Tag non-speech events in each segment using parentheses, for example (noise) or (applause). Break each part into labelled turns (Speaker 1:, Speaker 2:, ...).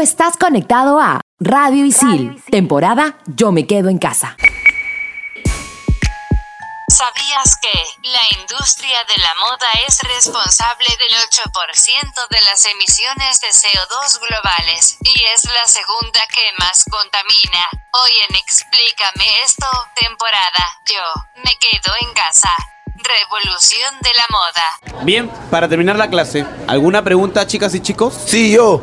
Speaker 1: estás conectado a Radio Isil, temporada Yo me quedo en casa.
Speaker 2: ¿Sabías que la industria de la moda es responsable del 8% de las emisiones de CO2 globales y es la segunda que más contamina? Hoy en Explícame esto, temporada Yo me quedo en casa. Revolución de la moda.
Speaker 3: Bien, para terminar la clase, ¿alguna pregunta, chicas y chicos?
Speaker 4: Sí, yo.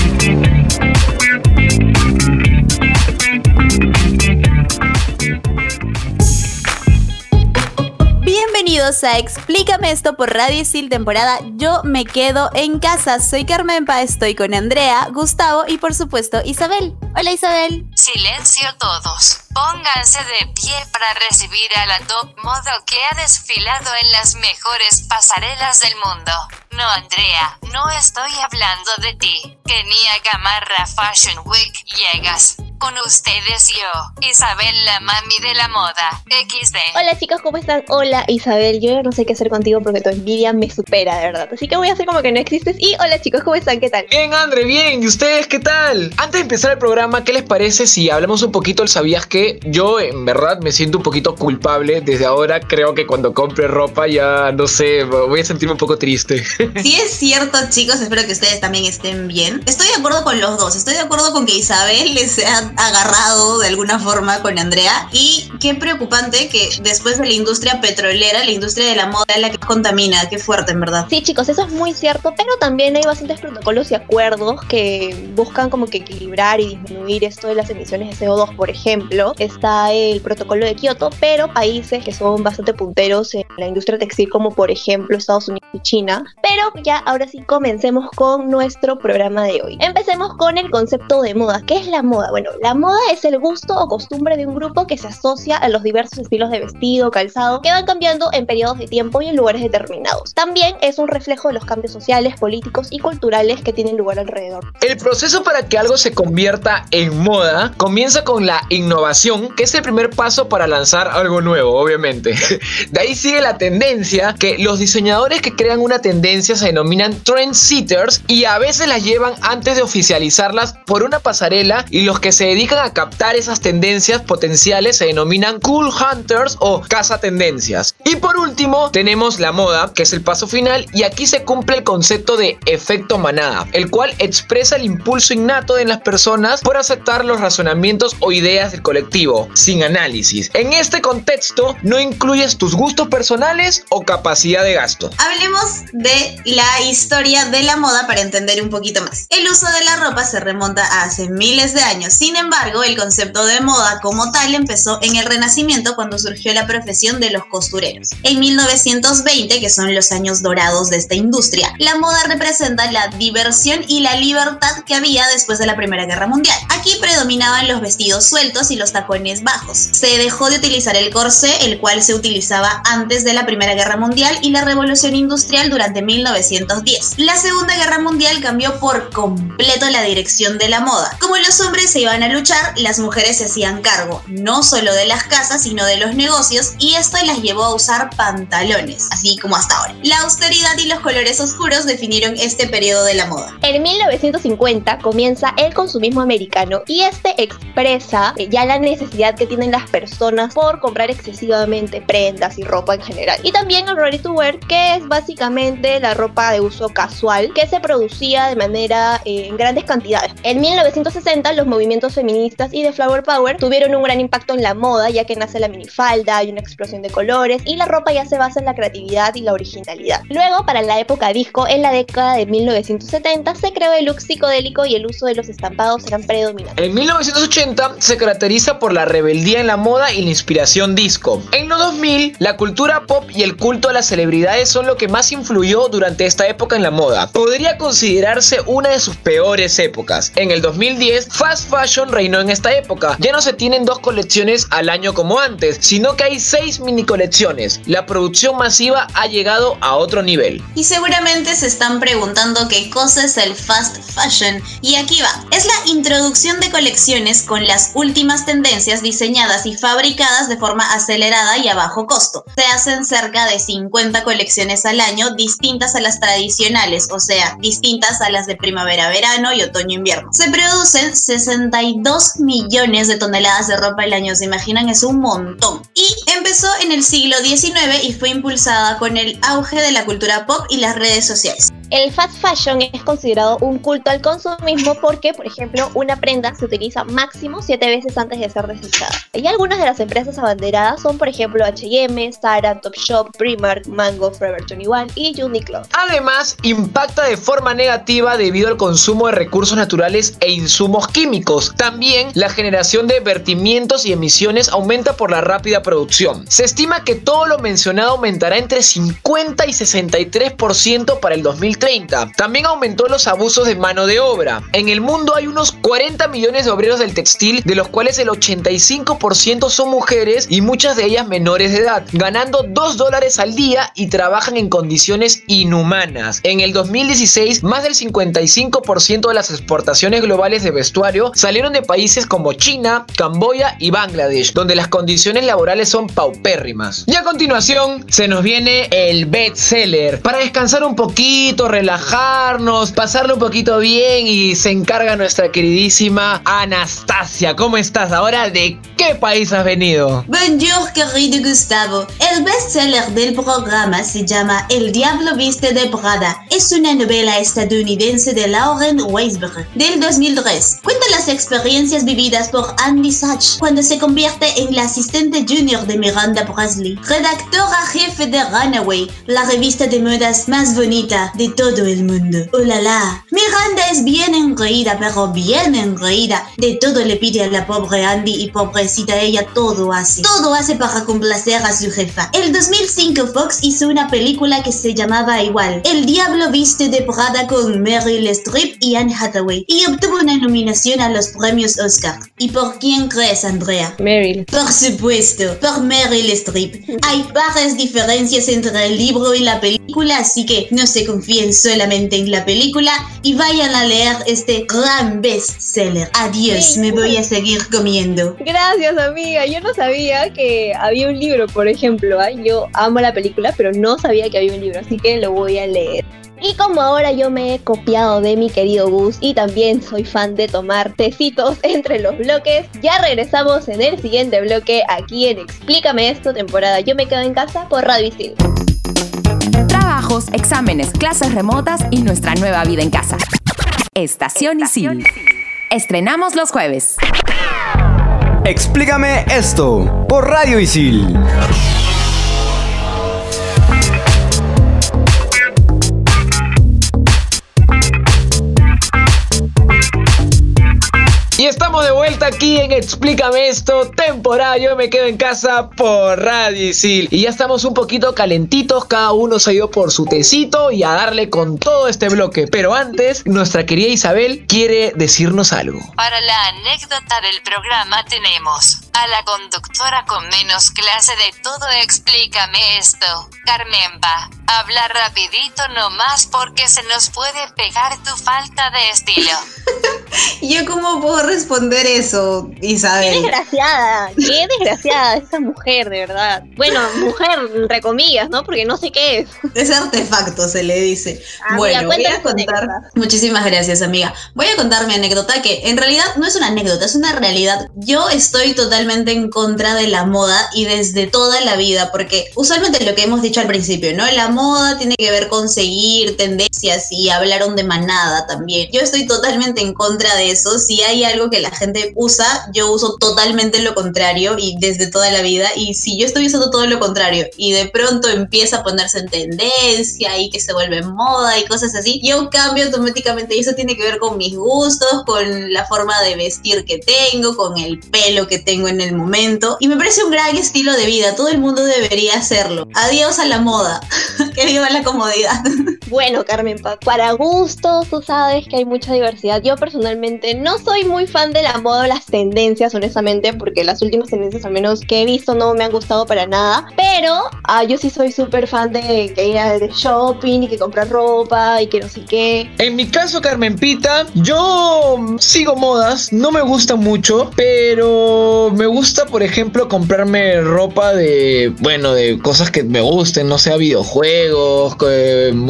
Speaker 5: Explícame esto por Radio Isil temporada Yo me quedo en casa. Soy Carmen Pa, estoy con Andrea, Gustavo y por supuesto Isabel. Hola Isabel.
Speaker 2: Silencio todos. Pónganse de pie para recibir a la top modo que ha desfilado en las mejores pasarelas del mundo. No, Andrea, no estoy hablando de ti. Kenia Gamarra Fashion Week llegas. Con ustedes yo, Isabel la mami de la moda, XD.
Speaker 6: Hola chicos, ¿cómo están? Hola Isabel, yo no sé qué hacer contigo porque tu envidia me supera, de verdad. Así que voy a hacer como que no existes. Y hola chicos, ¿cómo están? ¿Qué tal?
Speaker 7: Bien, Andre, bien. ¿Y ustedes qué tal? Antes de empezar el programa, ¿qué les parece si hablamos un poquito del sabías que yo en verdad me siento un poquito culpable desde ahora? Creo que cuando compre ropa ya, no sé, voy a sentirme un poco triste. (laughs)
Speaker 8: Sí es cierto, chicos, espero que ustedes también estén bien. Estoy de acuerdo con los dos. Estoy de acuerdo con que Isabel les sea agarrado de alguna forma con Andrea. Y qué preocupante que después de la industria petrolera, la industria de la moda es la que contamina. Qué fuerte, en verdad.
Speaker 6: Sí, chicos, eso es muy cierto, pero también hay bastantes protocolos y acuerdos que buscan como que equilibrar y disminuir esto de las emisiones de CO2. Por ejemplo, está el protocolo de Kioto, pero países que son bastante punteros en la industria textil, como por ejemplo Estados Unidos y China. Pero ya ahora sí comencemos con nuestro programa de hoy. Empecemos con el concepto de moda. ¿Qué es la moda? Bueno, la moda es el gusto o costumbre de un grupo que se asocia a los diversos estilos de vestido, calzado, que van cambiando en periodos de tiempo y en lugares determinados. También es un reflejo de los cambios sociales, políticos y culturales que tienen lugar alrededor.
Speaker 7: El proceso para que algo se convierta en moda comienza con la innovación, que es el primer paso para lanzar algo nuevo, obviamente. (laughs) De ahí sigue la tendencia, que los diseñadores que crean una tendencia se denominan trendsetters y a veces las llevan antes de oficializarlas por una pasarela y los que se dedican a captar esas tendencias potenciales se denominan cool hunters o caza tendencias. Y por último tenemos la moda, que es el paso final y aquí se cumple el concepto de efecto manada, el cual expresa el impulso innato de las personas por aceptar los razonamientos o ideas del colectivo, sin análisis. En este contexto no incluyes tus gustos personales o capacidad de gasto.
Speaker 8: Hablemos de la historia de la moda para entender un poquito más. El uso de la ropa se remonta a hace miles de años. Sin embargo, el concepto de moda como tal empezó en el Renacimiento cuando surgió la profesión de los costureros. En 1920, que son los años dorados de esta industria, la moda representa la diversión y la libertad que había después de la Primera Guerra Mundial. Aquí predominaban los vestidos sueltos y los tacones bajos. Se dejó de utilizar el corsé, el cual se utilizaba antes de la Primera Guerra Mundial y la Revolución Industrial durante 1910. La Segunda Guerra Mundial cambió por completo la dirección de la moda. Como los hombres se iban a luchar, las mujeres se hacían cargo no solo de las casas, sino de los negocios y esto las llevó a usar pantalones, así como hasta ahora. La austeridad y los colores oscuros definieron este periodo de la moda.
Speaker 6: En 1950 comienza el consumismo americano y este expresa eh, ya la necesidad que tienen las personas por comprar excesivamente prendas y ropa en general. Y también el ready to wear, que es básicamente la ropa de uso casual que se producía de manera eh, en grandes cantidades. En 1960 los movimientos feministas y de Flower Power tuvieron un gran impacto en la moda, ya que nace la minifalda, hay una explosión de colores y la ropa ya se basa en la creatividad y la originalidad. Luego, para la época disco, en la década de 1970, se creó el look psicodélico y el uso de los estampados eran
Speaker 7: En 1980 se caracteriza por la rebeldía en la moda y la inspiración disco. En los 2000, la cultura pop y el culto a las celebridades son lo que más influyó durante esta época en la moda. Podría considerarse una de sus peores épocas. En el 2010, fast fashion reinó en esta época. Ya no se tienen dos colecciones al año como antes, sino que hay seis mini colecciones. La producción masiva ha llegado a otro nivel.
Speaker 8: Y seguramente se están preguntando qué cosa es el fast fashion. Y aquí va. Es la introducción de colecciones con las últimas tendencias diseñadas y fabricadas de forma acelerada y a bajo costo. Se hacen cerca de 50 colecciones al año distintas a las tradicionales, o sea, distintas a las de primavera-verano y otoño-invierno. Se producen 62 millones de toneladas de ropa al año, se imaginan, es un montón. Y empezó en el siglo XIX y fue impulsada con el auge de la cultura pop y las redes sociales.
Speaker 6: El fast fashion es considerado un culto al consumismo porque, por ejemplo, una prenda se utiliza máximo 7 veces antes de ser desechada. Y algunas de las empresas abanderadas son, por ejemplo, H&M, Zara, Topshop, Primark, Mango, Forever 21 y Uniqlo.
Speaker 7: Además, impacta de forma negativa debido al consumo de recursos naturales e insumos químicos. También la generación de vertimientos y emisiones aumenta por la rápida producción. Se estima que todo lo mencionado aumentará entre 50 y 63% para el 2030. También aumentó los abusos de mano de obra. En el mundo hay unos 40 millones de obreros del textil, de los cuales el 85% son mujeres y muchas de ellas menores de edad, ganando 2 dólares al día y trabajan en condiciones inhumanas. En el 2016, más del 55% de las exportaciones globales de vestuario salieron de países como China, Camboya y Bangladesh, donde las condiciones laborales son paupérrimas. Y a continuación se nos viene el bestseller. Para descansar un poquito, relajarnos, pasarlo un poquito bien y se encarga nuestra queridísima Anastasia. ¿Cómo estás? Ahora, ¿de qué país has venido?
Speaker 8: Bonjour, querido Gustavo. El bestseller del programa se llama El Diablo Viste de Prada. Es una novela estadounidense de Lauren Weisberg del 2003. Cuenta las experiencias vividas por Andy Sachs cuando se convierte en la asistente junior de Miranda Presley, redactora jefe de Runaway, la revista de modas más bonita de todo el mundo. ¡Oh la la! Miranda es bien engreída, pero bien engreída. De todo le pide a la pobre Andy y pobrecita ella todo hace. Todo hace para complacer a su jefa. El 2005 Fox hizo una película que se llamaba igual. El Diablo Viste de Prada con Meryl Streep y Anne Hathaway. Y obtuvo una nominación a los premios Oscar. ¿Y por quién crees, Andrea?
Speaker 6: Meryl.
Speaker 8: Por supuesto, por Meryl Streep. Hay varias diferencias entre el libro y la película, así que no se confíen solamente en la película y vayan a leer este gran bestseller. Adiós, me voy a seguir comiendo.
Speaker 6: Gracias, amiga. Yo no sabía que había un libro, por ejemplo. ¿ah? Yo amo la película, pero no sabía que había un libro, así que lo voy a leer. Y como ahora yo me he copiado de mi querido Gus y también soy fan de tomar tecitos (laughs) entre los bloques, ya regresamos en el siguiente bloque aquí en Explícame esto, temporada Yo me quedo en casa por Radio Isil.
Speaker 1: Trabajos, exámenes, clases remotas y nuestra nueva vida en casa. Estación Isil. Estrenamos los jueves.
Speaker 9: Explícame esto por Radio Isil.
Speaker 7: Estamos de vuelta aquí en Explícame esto, temporada Yo me quedo en casa por Radio Isil. Y ya estamos un poquito calentitos, cada uno se ha ido por su tecito y a darle con todo este bloque. Pero antes, nuestra querida Isabel quiere decirnos algo.
Speaker 2: Para la anécdota del programa tenemos a la conductora con menos clase de todo Explícame esto, Carmenpa. Habla rapidito nomás porque se nos puede pegar tu falta de estilo. (laughs)
Speaker 8: ¿Yo cómo puedo responder eso, Isabel?
Speaker 6: Qué desgraciada, qué desgraciada esa mujer, de verdad. Bueno, mujer, entre comillas, ¿no? Porque no sé qué es.
Speaker 8: Es artefacto, se le dice.
Speaker 6: Amiga,
Speaker 8: bueno, voy a contar. Muchísimas gracias, amiga. Voy a contar mi anécdota que en realidad no es una anécdota, es una realidad. Yo estoy totalmente en contra de la moda y desde toda la vida, porque usualmente lo que hemos dicho al principio, ¿no? La moda tiene que ver con seguir tendencias y hablaron de manada también. Yo estoy totalmente en contra de eso. Si hay algo que la gente usa, yo uso totalmente lo contrario y desde toda la vida. Y si yo estoy usando todo lo contrario y de pronto empieza a ponerse en tendencia y que se vuelve moda y cosas así, yo cambio automáticamente y eso tiene que ver con mis gustos, con la forma de vestir que tengo, con el pelo que tengo en el momento. Y me parece un gran estilo de vida. Todo el mundo debería hacerlo. Adiós a la moda. (laughs) que viva la comodidad.
Speaker 6: Bueno, Carmen, para gustos, tú sabes que hay mucha diversidad. Yo personalmente no soy muy fan de la moda o las tendencias, honestamente, porque las últimas tendencias, al menos que he visto, no me han gustado para nada. Pero ah, yo sí soy súper fan de que ir de shopping y que comprar ropa y que no sé qué.
Speaker 7: En mi caso, Carmen Pita, yo sigo modas, no me gusta mucho, pero me gusta, por ejemplo, comprarme ropa de, bueno, de cosas que me gusten, no sea videojuegos,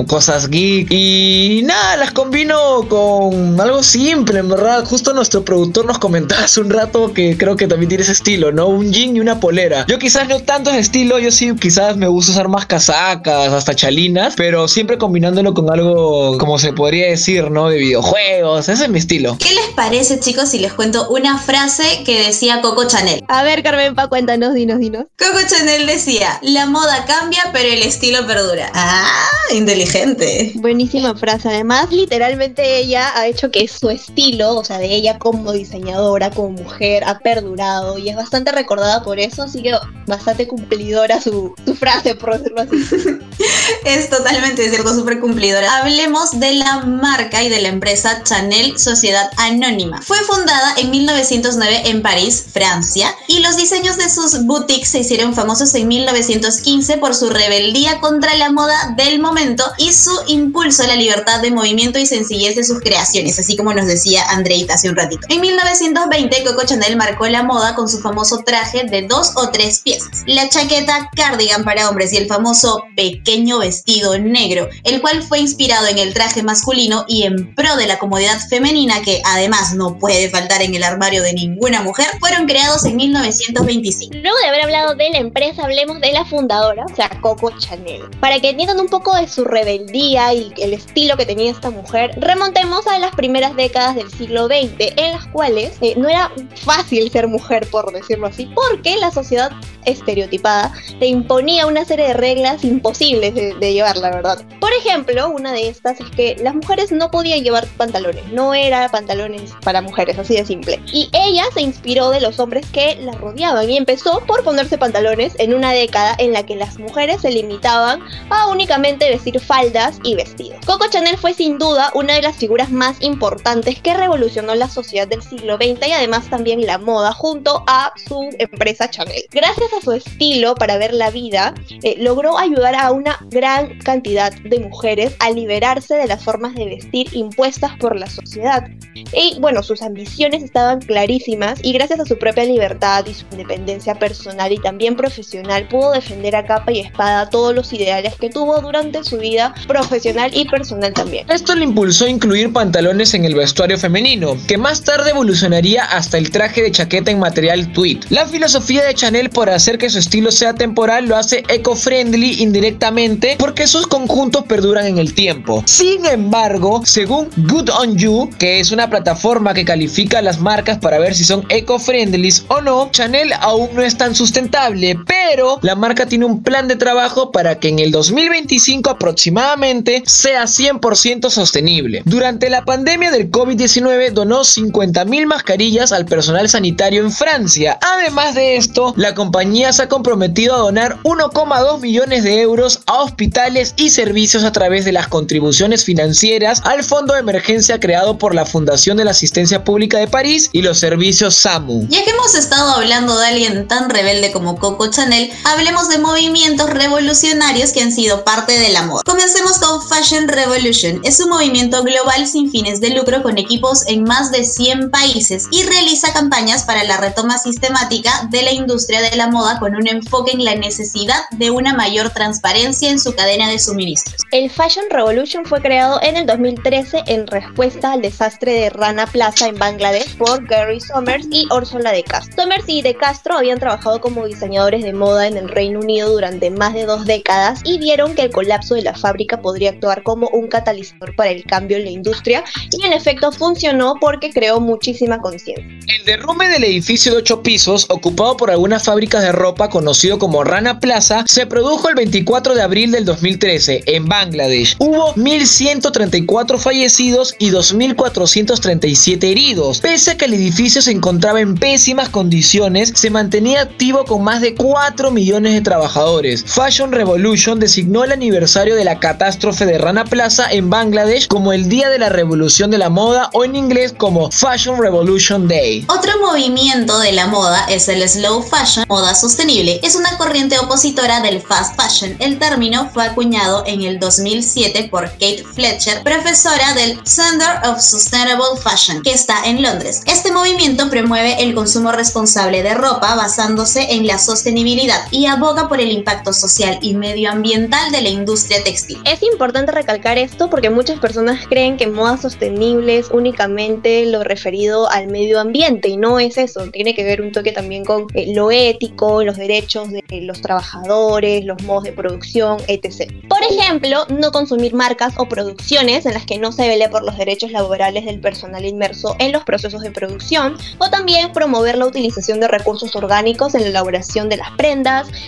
Speaker 7: cosas geek. Y nada, las combino con algo simple, en verdad. Justo nuestro productor nos comentaba hace un rato que creo que también tiene ese estilo, ¿no? Un jean y una polera. Yo quizás no tanto ese estilo, yo sí quizás me gusta usar más casacas, hasta chalinas, pero siempre combinándolo con algo, como se podría decir, ¿no? De videojuegos. Ese es mi estilo.
Speaker 8: ¿Qué les parece, chicos, si les cuento una frase que decía Coco Chanel?
Speaker 6: A ver, Carmen Pa, cuéntanos, dinos, dinos.
Speaker 8: Coco Chanel decía, la moda cambia, pero el estilo perdura. Ah, inteligente.
Speaker 6: Buenísima frase. Además, literalmente ella ha hecho que su estilo, o sea, de ella como diseñadora, como mujer, ha perdurado y es bastante recordada por eso, así que bastante cumplidora su, su frase, por decirlo así. (laughs)
Speaker 8: es totalmente cierto, súper cumplidora. Hablemos de la marca y de la empresa Chanel Sociedad Anónima. Fue fundada en 1909 en París, Francia, y los diseños de sus boutiques se hicieron famosos en 1915 por su rebeldía contra la moda del momento y su impulso a la libertad de movimiento y sencillez de sus creaciones, así como nos decía Andreita hace un ratito. En 1920, Coco Chanel marcó la moda con su famoso traje de dos o tres piezas, la chaqueta cardigan para hombres y el famoso pequeño vestido negro, el cual fue inspirado en el traje masculino y en pro de la comodidad femenina que además no puede faltar en el armario de ninguna mujer, fueron creados en 1925.
Speaker 6: Luego de haber hablado de la empresa, hablemos de la fundadora, o sea, Coco Chanel. Para que entiendan un poco de su rebeldía y el estilo que tenía esta mujer, remontemos a las primeras décadas del siglo XX, en las cuales eh, no era fácil ser mujer, por decirlo así, porque la sociedad estereotipada te imponía una serie de reglas imposibles de, de, llevar, la verdad. Por ejemplo, una de estas es que las mujeres no podían llevar pantalones, no era pantalones para mujeres, así de simple. Y ella se inspiró de los hombres que la rodeaban y empezó por ponerse pantalones en una década en la que las mujeres se limitaban a únicamente vestir faldas y vestidos. Coco Chanel fue sin duda una de las figuras más importantes que revolucionó la sociedad del siglo XX y además también la moda junto a su empresa Chanel. Gracias a su estilo para ver la vida, eh, logró ayudar a una gran cantidad de mujeres a liberarse de las formas de vestir impuestas por la sociedad. Y bueno, sus ambiciones estaban clarísimas y gracias a su propia libertad y su independencia personal y también profesional pudo defender a capa y espada todos los ideales que tuvo durante su vida profesional y personal también.
Speaker 7: Esto le impulsó a incluir pantalones en el vestuario femenino, que más tarde evolucionaría hasta el traje de chaqueta en material tweed. La filosofía de Chanel por hacer que su estilo sea temporal lo hace eco-friendly indirectamente porque sus conjuntos perduran en el tiempo. Sin embargo, según Good on You, que es una plataforma que califica a las marcas para ver si son eco-friendly o no, Chanel aún no es tan sustentable, pero la marca tiene un plan de trabajo para que en el 2025 aproximadamente sea 100% sostenible. Durante la pandemia del COVID-19 donó 50.000 mascarillas al personal sanitario en Francia. Además de esto, la compañía se ha comprometido a donar 1,2 millones de euros a hospitales y servicios a través de las contribuciones financieras al fondo de emergencia creado por la Fundación de la Asistencia Pública de París y los servicios SAMU.
Speaker 8: Ya que hemos estado hablando de alguien tan rebelde como Coco Chanel, hablemos de movimientos revolucionarios que han sido parte de la moda. Comencemos con Fashion Revolution. Es un movimiento global sin fines de lucro con equipos en más de 100 países y realiza campañas para la retoma sistemática de la industria de la moda con un enfoque en la necesidad de una mayor transparencia en su cadena de suministros.
Speaker 6: El Fashion Revolution fue creado en el 2013 en respuesta al desastre de Rana Plaza en Bangladesh por Gary Somers y Ursula de Castro. Somers y de Castro habían trabajado como diseñadores de moda en el Reino Unido durante más de dos décadas y vieron que el colapso de la fábrica podría actuar como un catalizador para el cambio en la industria y en efecto funcionó porque creó muchísima conciencia.
Speaker 7: El derrumbe del edificio de ocho pisos, ocupado por algunas fábricas de ropa conocido como Rana Plaza, se produjo el 24 de abril del 2013 en Bangladesh. Hubo 1.134 fallecidos y 2.437 heridos. Pese a que el edificio se encontraba en pésimas condiciones, se mantenía activo con más de 4 millones de trabajadores. Fashion Revolution designó el aniversario de la catástrofe de Rana Plaza en Bangladesh como el Día de la Revolución de la Moda o en inglés como Fashion Revolution Day.
Speaker 8: Otro movimiento de la moda es el slow fashion, moda sostenible. Es una corriente opositora del fast fashion. El término fue acuñado en el 2007 por Kate Fletcher, profesora del Center of Sustainable Fashion, que está en Londres. Este movimiento promueve el consumo responsable de ropa basándose en la sostenibilidad y aboga por el impacto social y medioambiental de la industria textil.
Speaker 6: Es importante recalcar esto porque muchas personas creen que moda sostenible es únicamente lo referido al medio ambiente y no es eso, tiene que ver un toque también con eh, lo ético, los derechos de los trabajadores, los modos de producción, etc. Por ejemplo, no consumir marcas o producciones en las que no se vele por los derechos laborales del personal inmerso en los procesos de producción o también promover la utilización de recursos orgánicos en la elaboración de las prendas,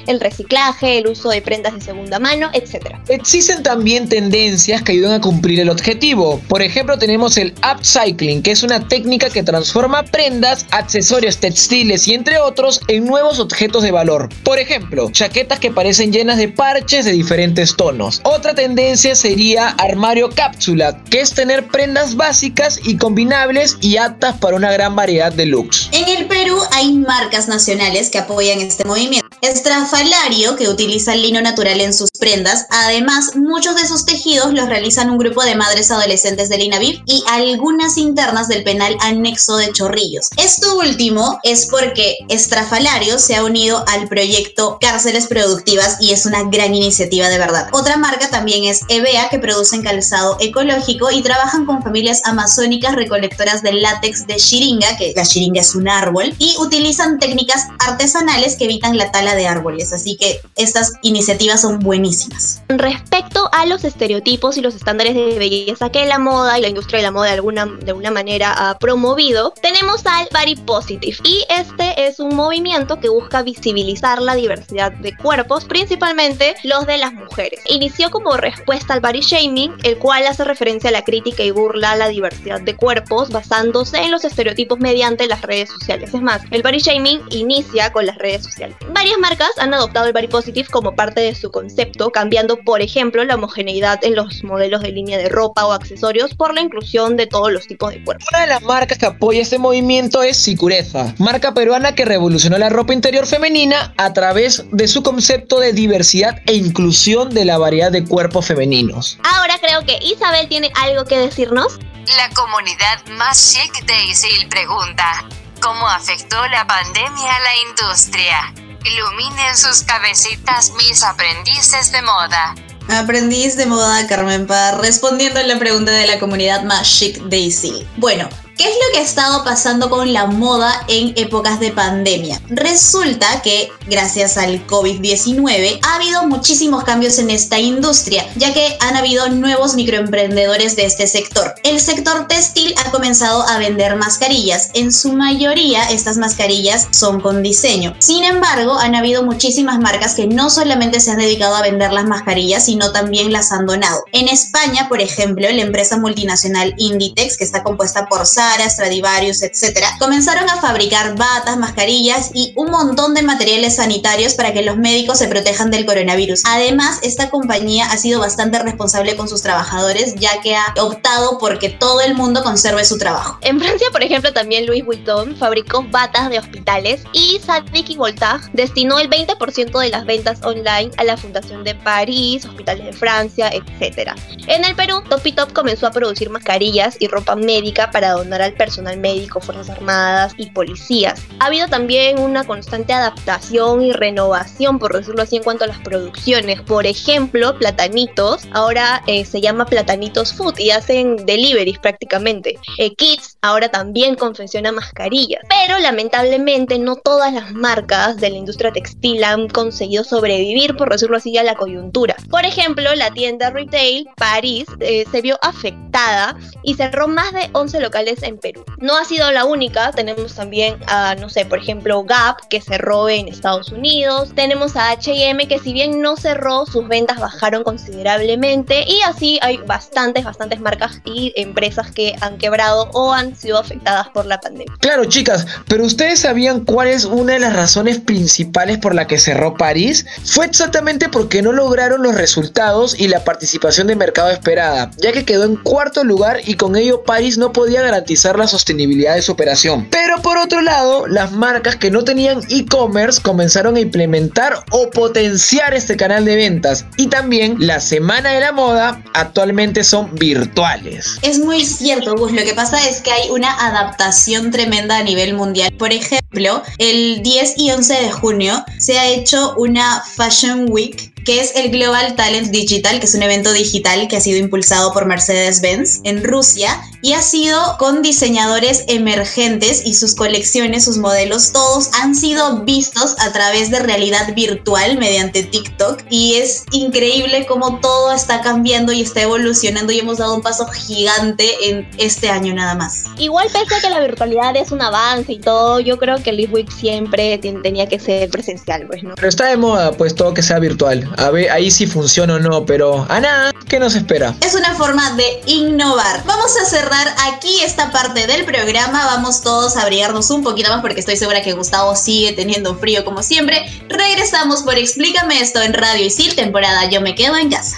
Speaker 6: el reciclaje, el uso de prendas de segunda mano, etc.
Speaker 7: Existen también tendencias que ayudan a cumplir el objetivo. Por ejemplo, tenemos el upcycling, que es una técnica que transforma prendas, accesorios textiles y entre otros en nuevos objetos de valor. Por ejemplo, chaquetas que parecen llenas de parches de diferentes tonos. Otra tendencia sería armario cápsula, que es tener prendas básicas y combinables y aptas para una gran variedad de looks.
Speaker 8: En el Perú hay marcas nacionales que apoyan este movimiento. Estrafalario, que utiliza el lino natural en sus prendas. Además, muchos de sus tejidos los realizan un grupo de madres adolescentes del INAVIF y algunas internas del penal anexo de Chorrillos. Esto último es porque Estrafalario se ha unido al proyecto Cárceles Productivas y es una gran iniciativa de verdad. Otra marca también es EVEA, que producen calzado ecológico y trabajan con familias amazónicas recolectoras de látex de chiringa, que la chiringa es un árbol, y utilizan técnicas artesanales que evitan la tala de árboles. Así que estas iniciativas son buenísimas.
Speaker 6: Respecto a los estereotipos y los estándares de belleza que la moda y la industria de la moda de alguna, de alguna manera ha promovido, tenemos al Body Positive. Y este es un movimiento que busca visibilizar la diversidad de cuerpos, principalmente los de las mujeres. Inició como respuesta al body shaming, el cual hace referencia a la crítica y burla a la diversidad de cuerpos basándose en los estereotipos mediante las redes sociales. Es más, el body shaming inicia con las redes sociales. Marcas han adoptado el body positive como parte de su concepto, cambiando, por ejemplo, la homogeneidad en los modelos de línea de ropa o accesorios por la inclusión de todos los tipos de cuerpos.
Speaker 7: Una de las marcas que apoya este movimiento es Sicureza, marca peruana que revolucionó la ropa interior femenina a través de su concepto de diversidad e inclusión de la variedad de cuerpos femeninos.
Speaker 6: Ahora creo que Isabel tiene algo que decirnos.
Speaker 2: La comunidad más chic de Isil pregunta, ¿cómo afectó la pandemia a la industria? Iluminen sus cabecitas mis aprendices de moda.
Speaker 8: Aprendiz de moda Carmen Paz respondiendo a la pregunta de la comunidad más chic de Isil. Bueno, ¿Qué es lo que ha estado pasando con la moda en épocas de pandemia? Resulta que, gracias al COVID-19, ha habido muchísimos cambios en esta industria, ya que han habido nuevos microemprendedores de este sector. El sector textil ha comenzado a vender mascarillas. En su mayoría, estas mascarillas son con diseño. Sin embargo, han habido muchísimas marcas que no solamente se han dedicado a vender las mascarillas, sino también las han donado. En España, por ejemplo, la empresa multinacional Inditex, que está compuesta por Zara, Stradivarius, etc., comenzaron a fabricar batas, mascarillas y un montón de materiales sanitarios para que los médicos se protejan del coronavirus. Además, esta compañía ha sido bastante responsable con sus trabajadores, ya que ha optado porque todo el mundo conserve su trabajo.
Speaker 6: En Francia, por ejemplo, también Louis Vuitton fabricó batas de hospitales y Sadnick y Voltage destinó el 20% de las ventas online a la Fundación de París, hospitales de Francia, etc. En el Perú, Top Top comenzó a producir mascarillas y ropa médica para donar al personal médico, Fuerzas Armadas y policías. Ha habido también una constante adaptación y renovación, por decirlo así, en cuanto a las producciones. Por ejemplo, Platanitos, ahora eh, se llama Platanitos Food y hacen deliveries prácticamente. Eh, Kids ahora también confecciona mascarillas. Pero lamentablemente no todas las marcas de la industria textil han conseguido sobrevivir, por decirlo así, a la coyuntura. Por ejemplo, la tienda retail París eh, se vio afectada y cerró más de 11 locales en Perú. No ha sido la única, tenemos también a, no sé, por ejemplo, Gap, que cerró en Estados Unidos. Tenemos a HM, que si bien no cerró, sus ventas bajaron considerablemente. Y así hay bastantes, bastantes marcas y empresas que han quebrado o han sido afectadas por la pandemia.
Speaker 7: Claro, chicas, pero ustedes sabían cuál es una de las razones principales por la que cerró París? Fue exactamente porque no lograron los resultados y la participación de mercado esperada, ya que quedó en cuarto lugar y con ello París no podía garantizar la sostenibilidad de su operación. Pero por otro lado, las marcas que no tenían e-commerce comenzaron a implementar o potenciar este canal de ventas y también la Semana de la Moda actualmente son virtuales.
Speaker 8: Es muy cierto, Gus. Lo que pasa es que hay una adaptación tremenda a nivel mundial. Por ejemplo, el 10 y 11 de junio se ha hecho una Fashion Week que es el Global Talent Digital, que es un evento digital que ha sido impulsado por Mercedes-Benz en Rusia y ha sido con diseñadores emergentes y sus colecciones, sus modelos, todos han sido vistos a través de realidad virtual mediante TikTok y es increíble cómo todo está cambiando y está evolucionando y hemos dado un paso gigante en este año nada más.
Speaker 6: Igual pese a que la virtualidad es un avance y todo, yo creo que el Week siempre tenía que ser presencial, pues, ¿no?
Speaker 7: Pero está de moda, pues todo que sea virtual. A ver, ahí sí funciona o no, pero a nada, ¿qué nos espera?
Speaker 8: Es una forma de innovar. Vamos a cerrar aquí esta parte del programa. Vamos todos a abrigarnos un poquito más porque estoy segura que Gustavo sigue teniendo frío como siempre. Regresamos por Explícame esto en Radio Isil, temporada Yo me quedo en casa.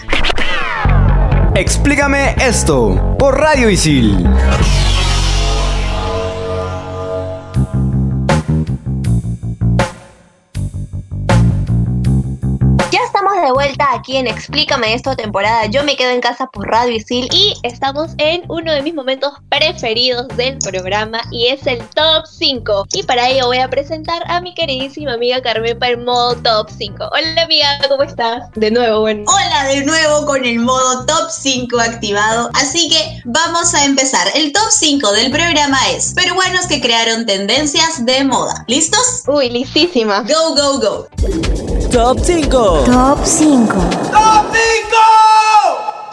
Speaker 9: Explícame esto por Radio Isil.
Speaker 6: Aquí en Explícame esto temporada. Yo me quedo en casa por Radio Isil y estamos en uno de mis momentos preferidos del programa y es el Top 5. Y para ello voy a presentar a mi queridísima amiga Carmen para el modo Top 5. Hola amiga, ¿cómo estás? De nuevo, bueno.
Speaker 8: Hola de nuevo con el modo Top 5 activado. Así que vamos a empezar. El Top 5 del programa es peruanos que crearon tendencias de moda. ¿Listos?
Speaker 6: Uy, listísima.
Speaker 8: Go, go, go.
Speaker 9: Top 5.
Speaker 5: Top 5.
Speaker 3: ¡Top 5!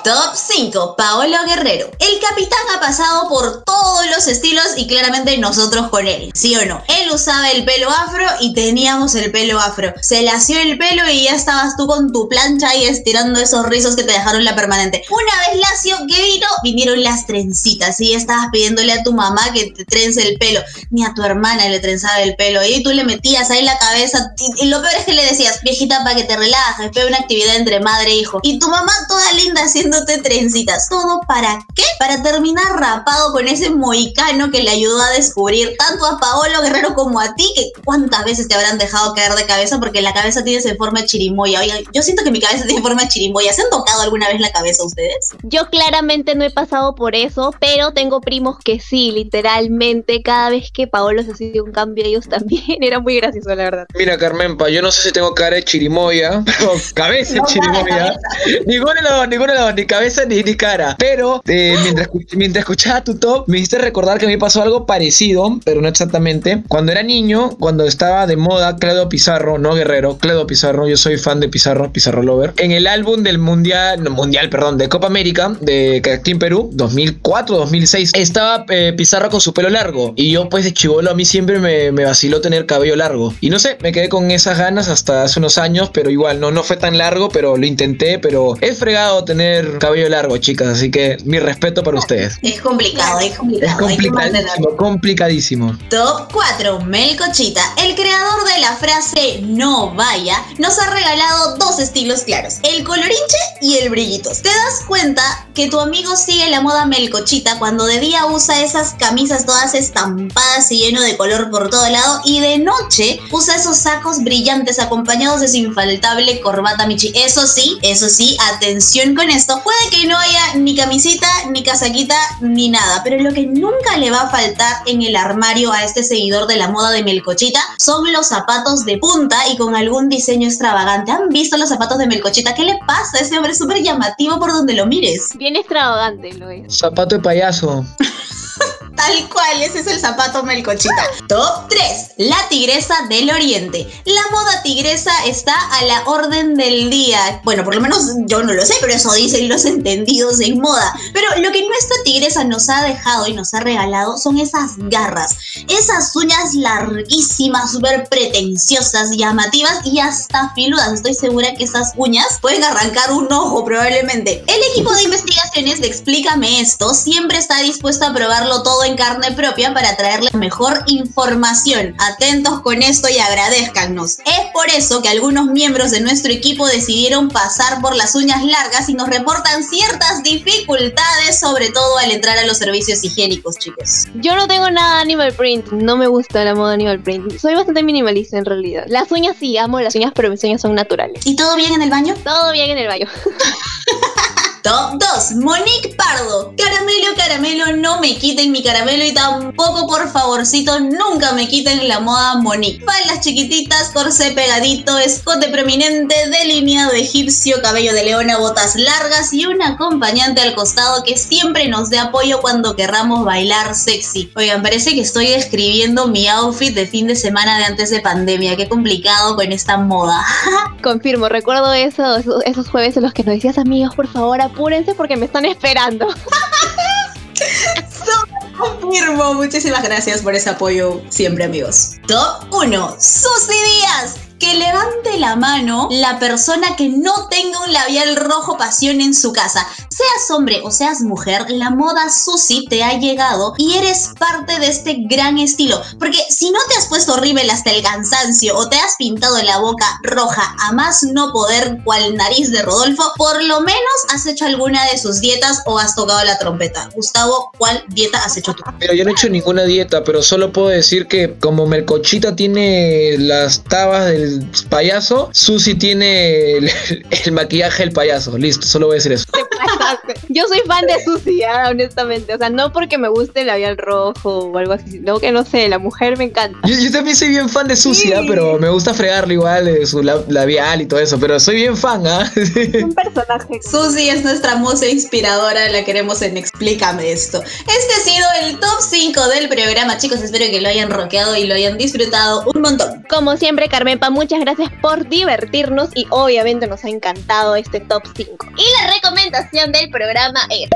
Speaker 8: Top 5, Paolo Guerrero. El capitán ha pasado por todos los estilos y claramente nosotros con él, ¿sí o no? Él usaba el pelo afro y teníamos el pelo afro. Se lació el pelo y ya estabas tú con tu plancha y estirando esos rizos que te dejaron la permanente. Una vez lacio que vino, vinieron las trencitas y estabas pidiéndole a tu mamá que te trence el pelo. Ni a tu hermana le trenzaba el pelo y tú le metías ahí la cabeza y lo peor es que le decías, viejita, para que te relajes, fue una actividad entre madre e hijo. Y tu mamá toda linda haciendo trencitas. ¿Todo para qué? Para terminar rapado con ese moicano que le ayudó a descubrir tanto a Paolo Guerrero como a ti, que cuántas veces te habrán dejado caer de cabeza porque la cabeza tiene esa forma de chirimoya. Oiga, yo siento que mi cabeza tiene forma de chirimoya. ¿Se han tocado alguna vez la cabeza ustedes?
Speaker 6: Yo claramente no he pasado por eso, pero tengo primos que sí, literalmente. Cada vez que Paolo se hacía un cambio, ellos también. (laughs) Era muy gracioso, la verdad.
Speaker 7: Mira, Carmenpa, yo no sé si tengo cara de chirimoya, (laughs) pero cabeza de
Speaker 8: No,
Speaker 7: chirimoya. Ninguno de los dos, ninguno de los dos, ni cabeza ni, ni cara. Pero eh, mientras, mientras escuchaba tu top, me hiciste recordar que a mí pasó algo parecido, pero no exactamente. Cuando era niño, cuando estaba de moda Cledo Pizarro, no Guerrero, Cledo Pizarro, yo soy fan de Pizarro, Pizarro Lover. En el álbum del Mundial, no, Mundial, perdón, de Copa América, de Team Perú, 2004, 2006, estaba eh, Pizarro con su pelo largo. Y yo, pues de chivolo, a mí siempre me, me vaciló tener cabello largo. Y no sé, me quedé con esas ganas hasta hace unos años, pero igual, no, no fue tan largo, pero lo intenté, pero es fregado tener cabello largo, chicas, así que mi respeto para ustedes.
Speaker 8: Es complicado, es
Speaker 7: Es
Speaker 8: complicado. mantenerlo.
Speaker 7: complicadísimo, complicadísimo.
Speaker 8: Top 4. Melcochita, el creador de la frase no vaya, nos ha regalado dos estilos claros, el colorinche y el brillitos. ¿Te das cuenta que tu amigo sigue la moda melcochita cuando de día usa esas camisas todas estampadas y lleno de color por todo lado y de noche usa esos sacos brillantes acompañados de su infaltable corbata Michi? Eso sí, eso sí, atención con esto, Puede que no haya ni camisita, ni casaquita, ni nada, pero lo que nunca le va a faltar en el armario a este seguidor de la moda de Melcochita son los zapatos de punta y con algún diseño extravagante. ¿Han visto los zapatos de Melcochita? ¿Qué le pasa? Ese hombre es súper llamativo por donde lo mires.
Speaker 6: Bien extravagante lo es.
Speaker 7: Zapato de payaso.
Speaker 8: Tal cual, ese es el zapato melcochita. Top 3. La tigresa del oriente. La moda tigresa está a la orden del día. Bueno, por lo menos yo no lo sé, pero eso dicen los entendidos en moda. Pero lo que nuestra tigresa nos ha dejado y nos ha regalado son esas garras. Esas uñas larguísimas, súper pretenciosas, llamativas y hasta filudas. Estoy segura que esas uñas pueden arrancar un ojo probablemente. El equipo de investigaciones de Explícame esto siempre está dispuesto a probarlo todo carne propia para traerle mejor información. Atentos con esto y agradezcanos. Es por eso que algunos miembros de nuestro equipo decidieron pasar por las uñas largas y nos reportan ciertas dificultades, sobre todo al entrar a los servicios higiénicos, chicos.
Speaker 6: Yo no tengo nada animal print, no me gusta la moda animal print. Soy bastante minimalista en realidad. Las uñas sí, amo las uñas, pero mis uñas son naturales.
Speaker 8: ¿Y todo bien en el baño?
Speaker 6: Todo bien en el baño. (laughs)
Speaker 8: Top 2. Monique Pardo. Caramelo, caramelo, no me quiten mi caramelo y tampoco, por favorcito, nunca me quiten la moda Monique. Faldas chiquititas, corsé pegadito, escote prominente, delineado egipcio, cabello de leona, botas largas y un acompañante al costado que siempre nos dé apoyo cuando querramos bailar sexy. Oigan, parece que estoy describiendo mi outfit de fin de semana de antes de pandemia. Qué complicado con esta moda. (laughs)
Speaker 6: Confirmo, recuerdo eso, esos, jueves en los que nos decías, amigos, por favor, apúrense porque me están esperando. (laughs)
Speaker 8: Confirmo, muchísimas gracias por ese apoyo siempre amigos. Top 1. Susy Díaz. Que levante la mano la persona que no tenga un labial rojo pasión en su casa. Seas hombre o seas mujer, la moda Susi te ha llegado y eres parte de este gran estilo. Porque si no te has puesto horrible hasta el cansancio o te has pintado la boca roja a más no poder cual nariz de Rodolfo, por lo menos has hecho alguna de sus dietas o has tocado la trompeta. Gustavo, ¿cuál dieta has hecho tú?
Speaker 7: Mira, yo no he hecho ninguna dieta, pero solo puedo decir que como Melcochita tiene las tabas del payaso, Susi tiene el, el maquillaje del payaso. Listo, solo voy a decir eso. (laughs)
Speaker 6: Te pasaste. Yo soy fan de Susi, ah, honestamente. O sea, no porque me guste el labial rojo o algo así, sino que no sé, la mujer me encanta.
Speaker 7: Yo, yo también soy bien fan de Susi,
Speaker 6: Sí.
Speaker 7: ¿ah? pero me gusta fregarle igual de su la- labial y todo eso, pero soy bien fan, ¿ah?
Speaker 6: Un (laughs) personaje.
Speaker 8: Susi es nuestra musa inspiradora, la queremos en Explícame esto. Este ha sido el top 5 del programa, chicos. Espero que lo hayan rockeado y lo hayan disfrutado un montón.
Speaker 6: Como siempre, Carmepa, muchas gracias por divertirnos y obviamente nos ha encantado este top 5. Y la recomendación del programa es...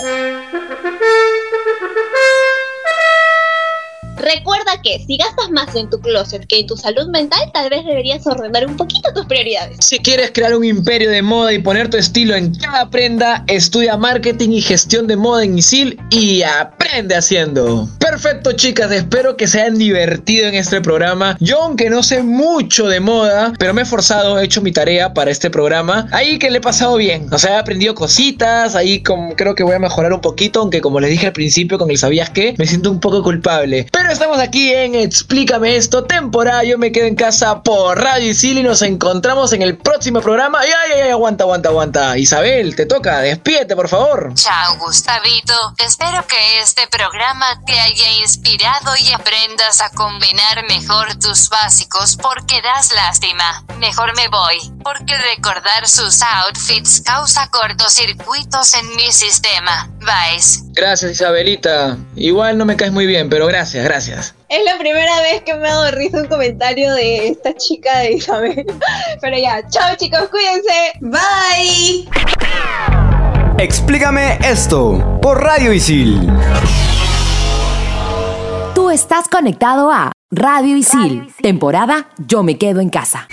Speaker 6: Recuerda que si gastas más en tu closet que en tu salud mental, tal vez deberías ordenar un poquito tus prioridades.
Speaker 7: Si quieres crear un imperio de moda y poner tu estilo en cada prenda, estudia marketing y gestión de moda en ISIL y aprende haciendo. Perfecto, chicas, espero que se hayan divertido en este programa. Yo, aunque no sé mucho de moda, pero me he esforzado, he hecho mi tarea para este programa. Ahí que le he pasado bien. O sea, he aprendido cositas, ahí como creo que voy a mejorar un poquito, aunque como les dije al principio con el sabías que, me siento un poco culpable. Estamos aquí en Explícame esto, temporada Yo me quedo en casa por Radio Isil y nos encontramos en el próximo programa. Ay, ay, ay, aguanta, aguanta, aguanta. Isabel, te toca, despídete, por favor.
Speaker 2: Chao, Gustavito. Espero que este programa te haya inspirado y aprendas a combinar mejor tus básicos porque das lástima. Mejor me voy, porque recordar sus outfits causa cortocircuitos en mi sistema. Bye.
Speaker 7: Gracias, Isabelita. Igual no me caes muy bien, pero gracias, gracias.
Speaker 6: Es la primera vez que me ha dado risa un comentario de esta chica de Isabel. (laughs) Pero ya, chao chicos, cuídense.
Speaker 8: Bye.
Speaker 9: Explícame esto por Radio Isil.
Speaker 1: Tú estás conectado a Radio Isil, temporada Yo me quedo en casa.